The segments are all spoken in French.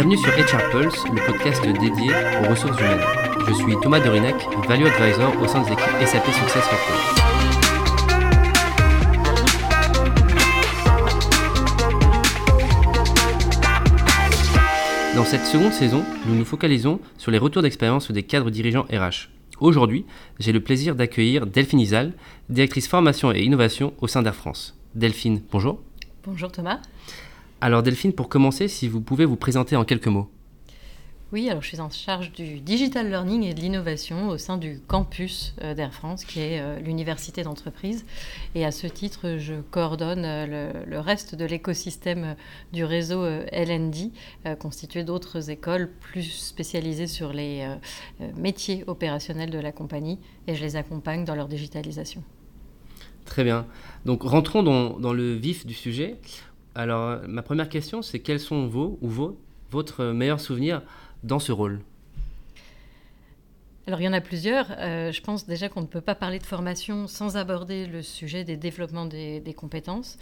Bienvenue sur HR Pulse, le podcast dédié aux ressources humaines. Je suis Thomas Dorinac, Value Advisor au sein des équipes SAP Success Factors. Dans cette seconde saison, nous nous focalisons sur les retours d'expérience des cadres dirigeants RH. Aujourd'hui, j'ai le plaisir d'accueillir Delphine Isal, directrice formation et innovation au sein d'Air France. Delphine, bonjour. Bonjour Thomas. Alors Delphine, pour commencer, si vous pouvez vous présenter en quelques mots. Oui, alors je suis en charge du digital learning et de l'innovation au sein du campus euh, d'Air France, qui est euh, l'université d'entreprise. Et à ce titre, je coordonne euh, le, reste de l'écosystème du réseau LND, constitué d'autres écoles plus spécialisées sur les métiers opérationnels de la compagnie, et je les accompagne dans leur digitalisation. Très bien. Donc rentrons dans, dans le vif du sujet. Alors ma première question, c'est quels sont vos ou vos, votre meilleur souvenir dans ce rôle? Alors il y en a plusieurs. Euh, je pense déjà qu'on ne peut pas parler de formation sans aborder le sujet des développements des compétences.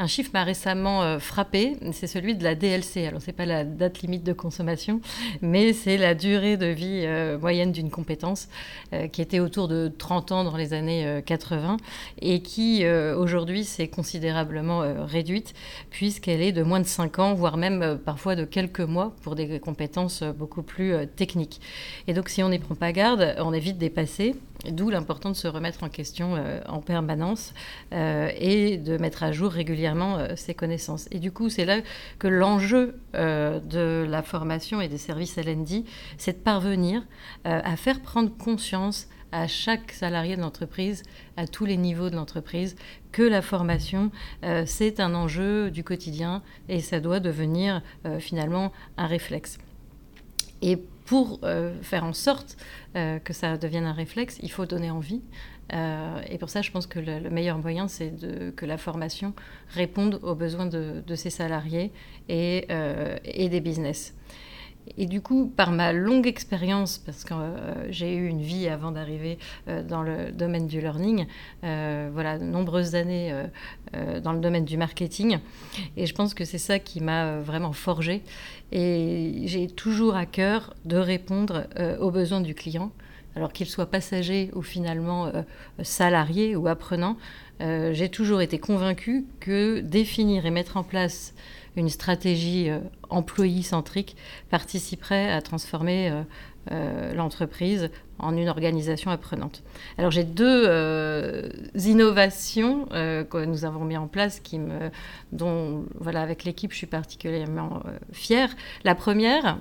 Un chiffre m'a récemment euh, frappé, c'est celui de la DLC. Alors, ce n'est pas la date limite de consommation, mais c'est la durée de vie euh, moyenne d'une compétence euh, qui était autour de 30 ans dans les années 80 et qui, aujourd'hui, s'est considérablement réduite puisqu'elle est de moins de 5 ans, voire même parfois de quelques mois pour des compétences beaucoup plus techniques. Et donc, si on n'y prend pas garde, on est vite dépassé D'où l'important de se remettre en question euh, en permanence euh, et de mettre à jour régulièrement euh, ses connaissances. Et du coup, c'est là que l'enjeu de la formation et des services LND, c'est de parvenir à faire prendre conscience à chaque salarié de l'entreprise, à tous les niveaux de l'entreprise, que la formation, c'est un enjeu du quotidien et ça doit devenir finalement un réflexe. Et pour euh, faire en sorte euh, que ça devienne un réflexe, il faut donner envie. Euh, et pour ça, je pense que le, meilleur moyen, c'est que la formation réponde aux besoins de, ses salariés et, et des business. Et du coup, par ma longue expérience, parce que euh, j'ai eu une vie avant d'arriver euh, dans le domaine du learning, euh, voilà, nombreuses années dans le domaine du marketing, et je pense que c'est ça qui m'a vraiment forgé. Et j'ai toujours à cœur de répondre aux besoins du client, alors qu'il soit passager ou finalement salarié ou apprenant. j'ai toujours été convaincue que définir et mettre en place une stratégie euh, employee-centrique participerait à transformer euh, euh, l'entreprise en une organisation apprenante. Alors j'ai deux innovations que nous avons mis en place qui me, dont voilà, avec l'équipe je suis particulièrement fière. La première,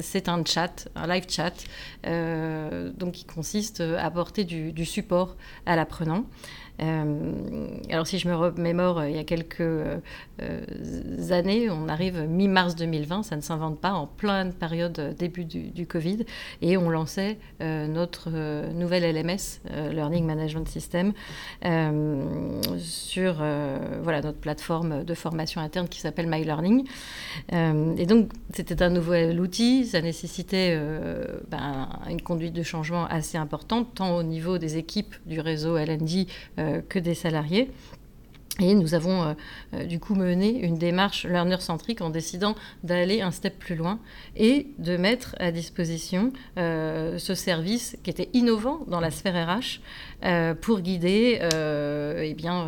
c'est un chat, un live chat, donc qui consiste à apporter du, du support à l'apprenant. Euh, alors si je me remémore, euh, il y a quelques euh, années, on arrive mi-mars 2020, ça ne s'invente pas, en pleine période début du, Covid, et on lançait notre nouvelle LMS, Learning Management System, sur voilà, notre plateforme de formation interne qui s'appelle My Learning. et donc c'était un nouvel outil, ça nécessitait ben, une conduite de changement assez importante, tant au niveau des équipes du réseau LND que des salariés. Et nous avons euh, euh, du coup mené une démarche learner-centrique en décidant d'aller un step plus loin et de mettre à disposition ce service qui était innovant dans la sphère RH pour guider eh bien,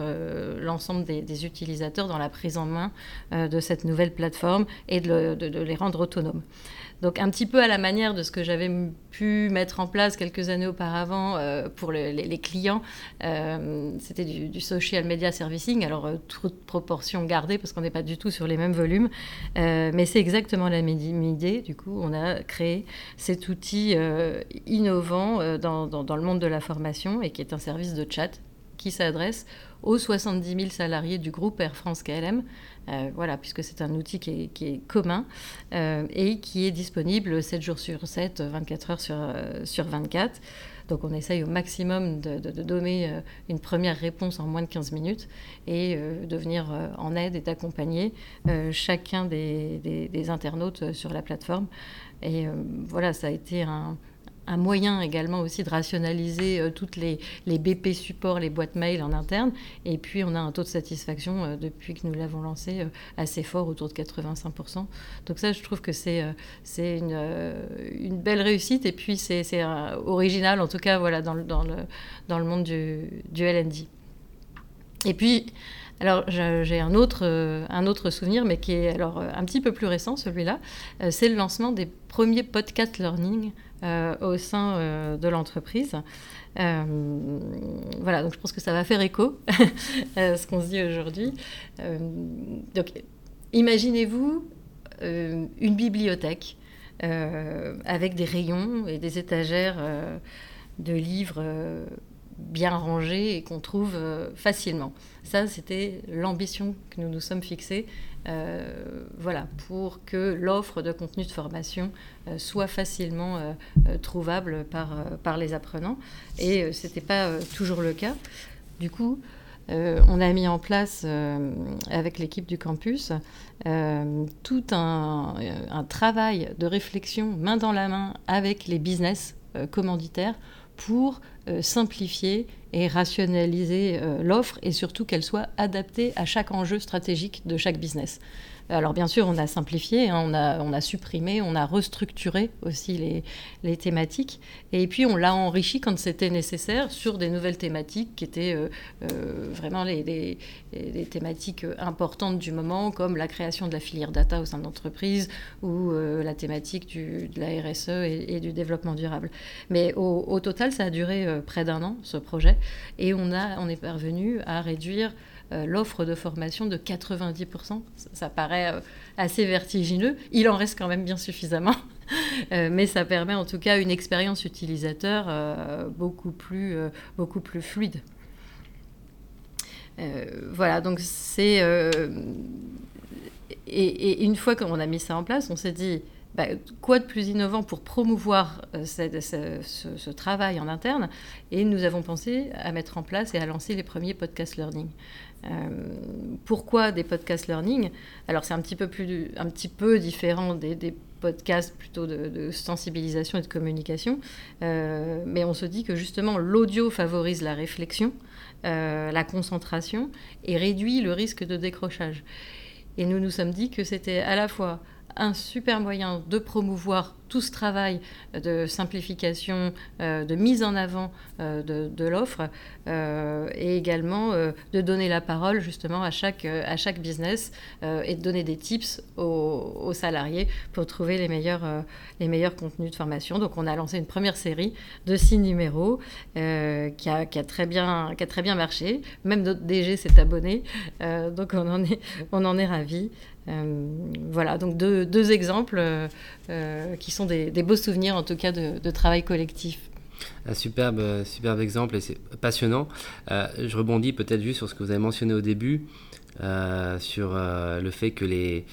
l'ensemble des, utilisateurs dans la prise en main de cette nouvelle plateforme et de les rendre autonomes. Donc un petit peu à la manière de ce que j'avais pu mettre en place quelques années auparavant euh, pour les, clients, euh, c'était du, social media servicing, alors euh, toute proportion gardée parce qu'on n'est pas du tout sur les mêmes volumes, mais c'est exactement la même idée. Du coup, on a créé cet outil innovant dans, dans le monde de la formation et qui est un service de chat qui s'adresse aux 70 000 salariés du groupe Air France KLM, euh, voilà, puisque c'est un outil qui est, commun euh, et qui est disponible 7 jours sur 7, 24 heures sur, euh, sur 24. Donc on essaye au maximum de, donner une première réponse en moins de 15 minutes et de venir en aide et d'accompagner chacun des, des, internautes sur la plateforme. Et voilà, ça a été un, un moyen également aussi de rationaliser euh, toutes les, les, BP supports, les boîtes mail en interne. Et puis, on a un taux de satisfaction euh, depuis que nous l'avons lancé euh, assez fort, autour de 85%. Donc ça, je trouve que c'est c'est une, une, belle réussite. Et puis, c'est original, en tout cas, voilà, dans, le, dans, le, dans le monde du, du LND. Et puis, alors j'ai un autre, un autre souvenir, mais qui est alors un petit peu plus récent, celui-là. c'est le lancement des premiers podcast learning euh, au sein euh, de l'entreprise. Euh, voilà, donc je pense que ça va faire écho à ce qu'on se dit aujourd'hui. donc, imaginez-vous une bibliothèque avec des rayons et des étagères de livres bien rangés et qu'on trouve facilement. Ça, c'était l'ambition que nous nous sommes fixée euh, voilà, pour que l'offre de contenu de formation euh, soit facilement euh, trouvable par, par les apprenants. Et ce n'était pas toujours le cas. Du coup, on a mis en place avec l'équipe du campus tout un, travail de réflexion main dans la main avec les business commanditaires pour simplifier et rationaliser euh, l'offre et surtout qu'elle soit adaptée à chaque enjeu stratégique de chaque business. Alors bien sûr, on a simplifié, hein, on, a, on, a, supprimé, on a restructuré aussi les, les thématiques. Et puis on l'a enrichi quand c'était nécessaire sur des nouvelles thématiques qui étaient euh, euh, vraiment les, les, thématiques importantes du moment, comme la création de la filière data au sein de ou euh, la thématique du, de la RSE et, du développement durable. Mais au, au total, ça a duré près d'un an, ce projet. Et on, a, on est parvenu à réduire l'offre de formation de 90%. Ça, paraît euh, assez vertigineux. Il en reste quand même bien suffisamment. Euh, mais ça permet en tout cas une expérience utilisateur beaucoup, plus, beaucoup fluide. voilà, donc c'est... Et, une fois qu'on a mis ça en place, on s'est dit, bah, quoi de plus innovant pour promouvoir ce, travail en interne? Et nous avons pensé à mettre en place et à lancer les premiers podcast learning. Euh, pourquoi des podcasts learning? Alors c'est un petit peu plus, un petit peu différent des, podcasts plutôt de, sensibilisation et de communication, euh, mais on se dit que justement l'audio favorise la réflexion, euh, la concentration et réduit le risque de décrochage. Et nous nous sommes dit que c'était à la fois un super moyen de promouvoir tout ce travail de simplification, euh, de mise en avant euh, de, l'offre euh, et également de donner la parole justement à chaque, à chaque business et de donner des tips aux, salariés pour trouver les meilleurs, les meilleurs contenus de formation. Donc on a lancé une première série de six numéros qui a, qui, a, très bien, qui a très bien marché. Même notre DG s'est abonné, donc on en est, on en est ravis. voilà, donc deux, deux exemples qui sont des, beaux souvenirs, en tout cas, de, travail collectif. Un superbe, superbe exemple et c'est passionnant. Euh, je rebondis peut-être juste sur ce que vous avez mentionné au début, euh, sur euh, le fait que les,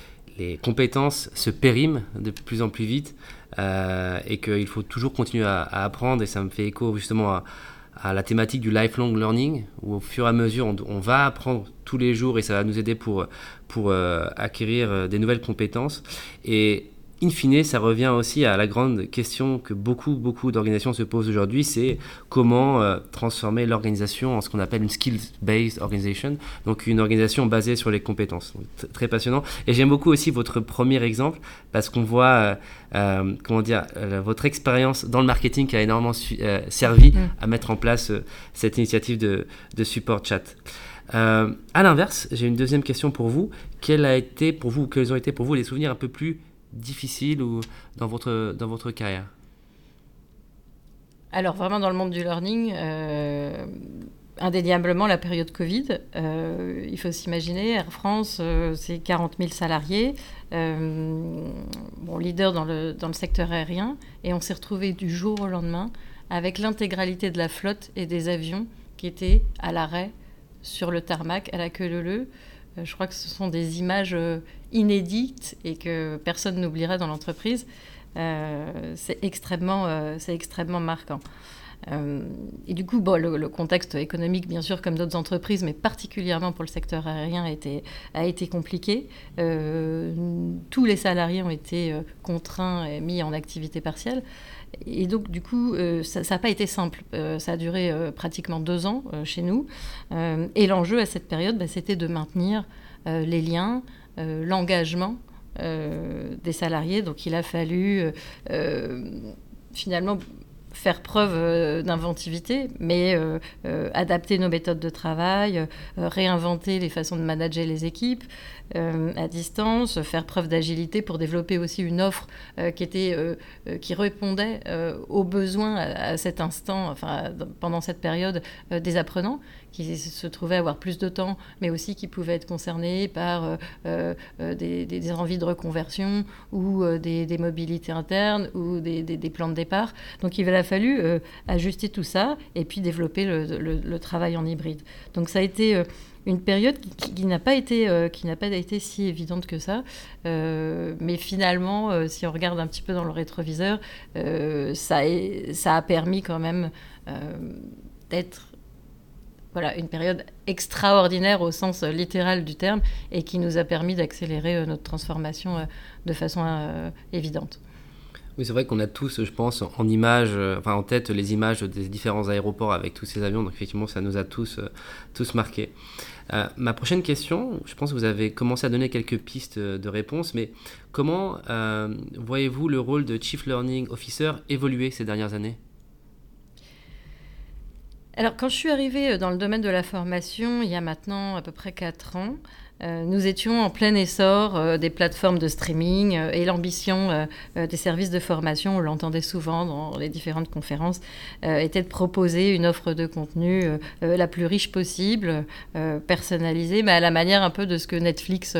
compétences se périment de plus en plus vite et qu'il faut toujours continuer à, apprendre. Et ça me fait écho justement à, à, la thématique du lifelong learning, où au fur et à mesure on, on, va apprendre tous les jours et ça va nous aider pour, pour acquérir des nouvelles compétences. Et in fine, ça revient aussi à la grande question que beaucoup, beaucoup d'organisations se posent aujourd'hui, c'est comment euh, transformer l'organisation en ce qu'on appelle une skills-based organization, donc une organisation basée sur les compétences. très passionnant. Et j'aime beaucoup aussi votre premier exemple, parce qu'on voit, euh, euh, comment dire, votre expérience dans le marketing qui a énormément servi mm. à mettre en place cette initiative de, de support chat. à l'inverse, j'ai une deuxième question pour vous. Quel a été pour vous, quels ont été pour vous les souvenirs un peu plus difficile ou dans votre, dans votre carrière Alors vraiment dans le monde du learning, euh, indéniablement la période Covid. Euh, il faut s'imaginer, Air France, euh, c'est 40 000 salariés, bon, leader dans le, dans le secteur aérien, et on s'est retrouvé du jour au lendemain avec l'intégralité de la flotte et des avions qui étaient à l'arrêt sur le tarmac à la queue leu euh, je crois que ce sont des images euh, inédites et que personne n'oubliera dans l'entreprise. Euh, c'est extrêmement, c'est extrêmement marquant. Et du coup, bon, le, contexte économique, bien sûr, comme d'autres entreprises, mais particulièrement pour le secteur aérien, a été, compliqué. tous les salariés ont été contraints et mis en activité partielle. Et donc, du coup, ça n'a pas été simple. ça a duré pratiquement deux ans chez nous. et l'enjeu à cette période, bah, c'était de maintenir les liens, l'engagement euh, des salariés. Donc il a fallu euh, euh, finalement faire preuve d'inventivité, mais adapter nos méthodes de travail, réinventer les façons de manager les équipes, euh, à distance, faire preuve d'agilité pour développer aussi une offre euh, qui, était, euh, qui répondait aux besoins à, cet instant, enfin, pendant cette période des apprenants qui se trouvaient avoir plus de temps, mais aussi qui pouvaient être concernés par des, envies de reconversion ou des, mobilités internes ou des, plans de départ. Donc il fallu ajuster tout ça et puis développer le, travail en hybride. Donc ça a été une période qui, n'a pas été euh, qui n'a pas été si évidente que ça euh, mais finalement euh, si on regarde un petit peu dans le rétroviseur ça ça a permis quand même d'être voilà, une période extraordinaire au sens littéral du terme et qui nous a permis d'accélérer notre transformation de façon évidente. Oui, c'est vrai qu'on a tous, je pense, en images, enfin en tête les images des différents aéroports avec tous ces avions. Donc effectivement, ça nous a tous, tous marqués. Euh, ma prochaine question, je pense que vous avez commencé à donner quelques pistes de réponse, mais comment euh, voyez-vous le rôle de Chief Learning Officer évoluer ces dernières années? Alors, quand je suis arrivée dans le domaine de la formation, il y a maintenant à peu près 4 ans, euh, nous étions en plein essor euh, des plateformes de streaming euh, et l'ambition des services de formation, on l'entendait souvent dans les différentes conférences, était de proposer une offre de contenu la plus riche possible, personnalisée, mais à la manière un peu de ce que Netflix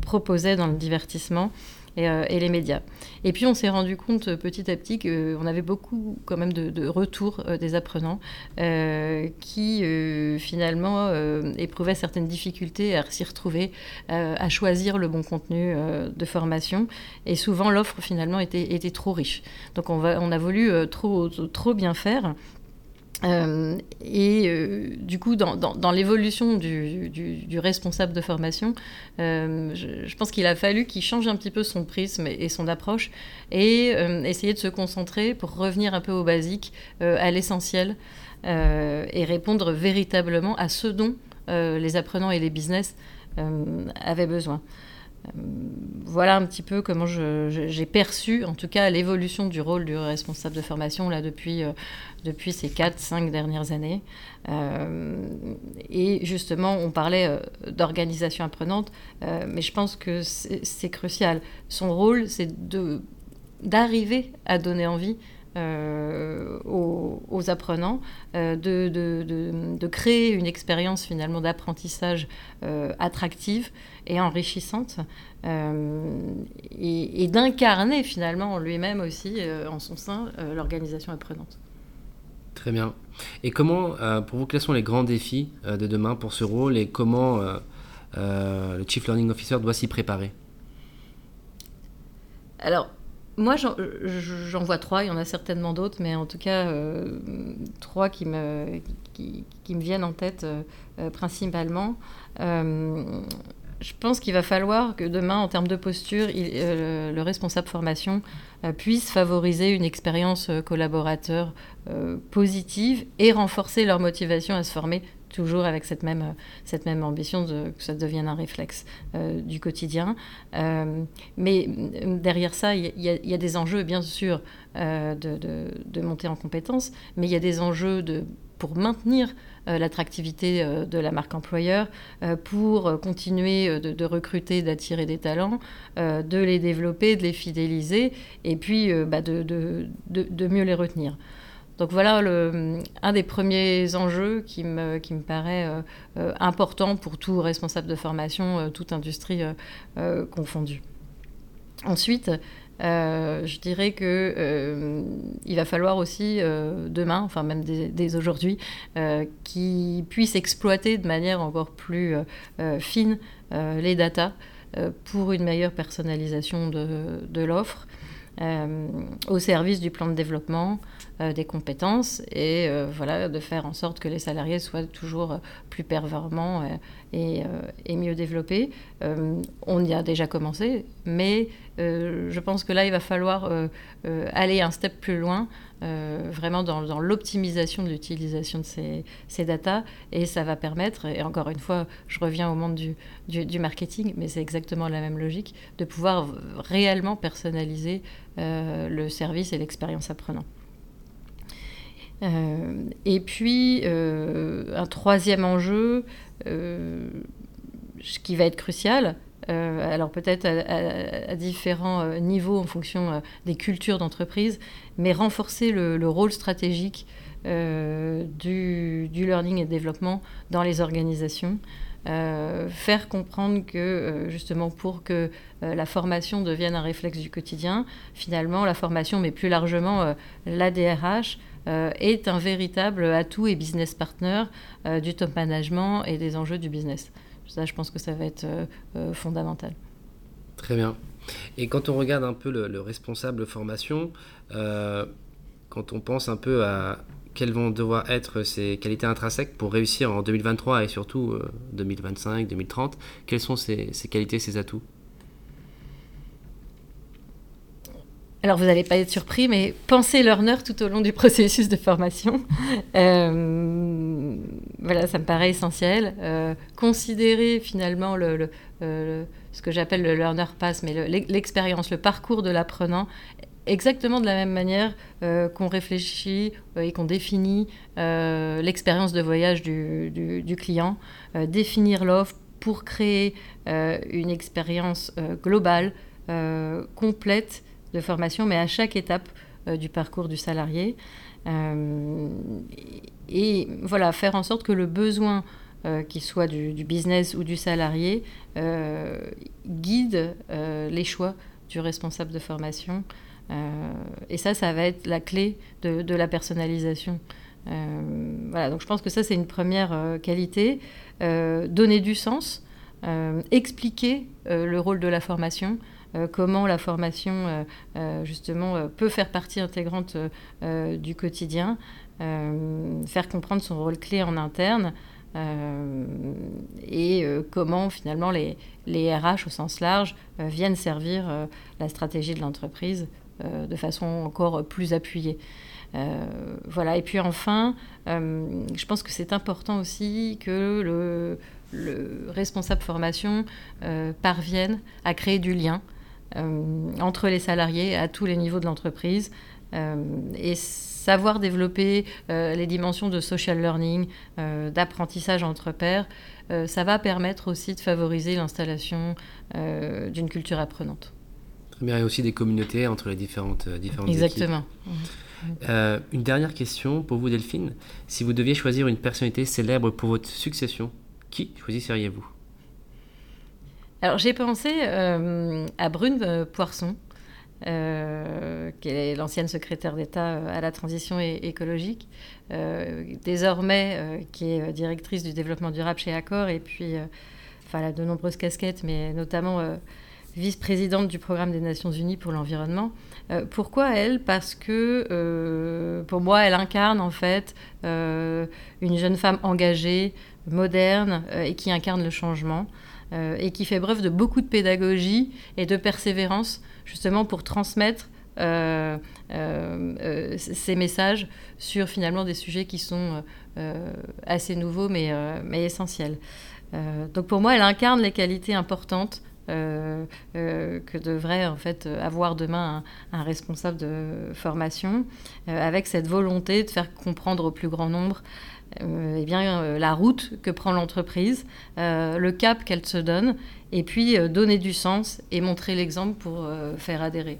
proposait dans le divertissement. Euh, et, les médias. Et puis on s'est rendu compte euh, petit à petit qu'on avait beaucoup quand même de, retours euh, des apprenants qui finalement éprouvaient certaines difficultés à s'y retrouver, à choisir le bon contenu de formation. Et souvent l'offre finalement était, trop riche. Donc on, a voulu trop bien faire euh, et euh, du coup, dans, l'évolution du, responsable de formation, euh, je, pense qu'il a fallu qu'il change un petit peu son prisme et, son approche et essayer de se concentrer pour revenir un peu au basique, à l'essentiel et répondre véritablement à ce dont les apprenants et les business avaient besoin. Voilà un petit peu comment j'ai perçu, en tout cas, l'évolution du rôle du responsable de formation là depuis depuis ces 4-5 dernières années. Euh, et justement, on parlait euh, d'organisation apprenante, euh, mais je pense que c'est crucial. Son rôle, c'est d'arriver à donner envie aux, apprenants, de, de, de, créer une expérience finalement d'apprentissage attractive et enrichissante, et, et d'incarner finalement en lui-même aussi, en son sein, l'organisation apprenante. Très bien. Et comment, euh, pour vous, quels sont les grands défis euh, de demain pour ce rôle et comment euh, le Chief Learning Officer doit s'y préparer? Alors, moi, j'en vois trois, il y en a certainement d'autres, mais en tout cas, trois qui me, viennent en tête principalement. Je pense qu'il va falloir que demain, en termes de posture, euh, le responsable formation euh, puisse favoriser une expérience euh, collaborateur positive et renforcer leur motivation à se former toujours avec cette même, cette même ambition que ça devienne un réflexe du quotidien. mais derrière ça, il y, a des enjeux, bien sûr, de, de, de, monter en compétences, mais il y a des enjeux de, pour maintenir euh, l'attractivité euh, de la marque employeur, euh, pour continuer de, recruter, d'attirer des talents, de les développer, de les fidéliser, et puis bah, de, de, mieux les retenir. Donc voilà un des premiers enjeux qui me, qui me paraît important pour tout responsable de formation, toute industrie confondue. Ensuite, euh, je dirais que euh, il va falloir aussi euh, demain, enfin même dès, aujourd'hui, qu'ils puissent exploiter de manière encore plus fine les datas pour une meilleure personnalisation de l'offre. au service du plan de développement des compétences et voilà, de faire en sorte que les salariés soient toujours plus performants et, mieux développés. on y a déjà commencé, mais je pense que là, il va falloir aller un step plus loin euh, vraiment dans, l'optimisation de l'utilisation de ces, ces datas. Et ça va permettre, et encore une fois, je reviens au monde du, marketing, mais c'est exactement la même logique, de pouvoir réellement personnaliser euh, le service et l'expérience apprenant. Euh, et puis, un troisième enjeu qui va être crucial, euh, alors peut-être à, différents euh, niveaux en fonction euh, des cultures d'entreprise, mais renforcer le, rôle stratégique du, learning et développement dans les organisations. faire comprendre que justement pour que la formation devienne un réflexe du quotidien, finalement la formation, mais plus largement l'ADRH, est un véritable atout et business partner du top management et des enjeux du business. Ça, je pense que ça va être euh, euh, fondamental. Très bien. Et quand on regarde un peu le, responsable formation, euh, quand on pense un peu à quelles vont devoir être ses qualités intrinsèques pour réussir en 2023 et surtout 2025, 2030, quelles sont ces qualités, ces atouts? Alors vous n'allez pas être surpris, mais pensez learner tout au long du processus de formation. Euh, voilà, ça me paraît essentiel. Euh, considérer finalement le, ce que j'appelle le learner pass, mais l'expérience, le, parcours de l'apprenant, exactement de la même manière euh, qu'on réfléchit et qu'on définit l'expérience de voyage du client, définir l'offre pour créer une expérience globale, complète de formation, mais à chaque étape euh, du parcours du salarié. Euh, et, voilà, faire en sorte que le besoin, euh, qu'il soit du, business ou du salarié, guide les choix du responsable de formation. et ça, ça va être la clé de, la personnalisation. voilà, donc je pense que ça, c'est une première qualité. donner du sens, expliquer le rôle de la formation, comment la formation euh, euh, justement peut faire partie intégrante du quotidien, faire comprendre son rôle clé en interne. et comment finalement les, les, RH au sens large viennent servir la stratégie de l'entreprise de façon encore plus appuyée. voilà. Et puis enfin, je pense que c'est important aussi que le, le responsable formation parvienne à créer du lien euh, entre les salariés à tous les niveaux de l'entreprise euh, et savoir développer euh, les dimensions de social learning, d'apprentissage entre pairs, ça va permettre aussi de favoriser l'installation d'une culture apprenante. Très bien, et aussi des communautés entre les différentes, différentes Exactement. une dernière question pour vous, Delphine. Si vous deviez choisir une personnalité célèbre pour votre succession, qui choisisseriez-vous? Alors j'ai pensé euh, à Brune euh, Poisson, euh, qui est l'ancienne secrétaire d'État à la transition écologique, désormais qui est directrice du développement durable chez Accor, et puis enfin, elle a de nombreuses casquettes, mais notamment vice-présidente du programme des Nations Unies pour l'environnement. pourquoi elle? Parce que pour moi, elle incarne en fait une jeune femme engagée, moderne et qui incarne le changement. Euh, et qui fait preuve de beaucoup de pédagogie et de persévérance justement pour transmettre euh, euh, ces messages sur finalement des sujets qui sont assez nouveaux mais, mais essentiels. donc pour moi, elle incarne les qualités importantes que devrait en fait avoir demain un, responsable de formation, avec cette volonté de faire comprendre au plus grand nombre eh bien, euh, la route que prend l'entreprise, euh, le cap qu'elle se donne, et puis donner du sens et montrer l'exemple pour faire adhérer.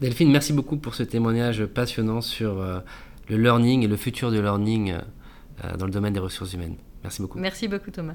Delphine, merci beaucoup pour ce témoignage passionnant sur le learning et le futur du learning dans le domaine des ressources humaines. Merci beaucoup. Merci beaucoup Thomas.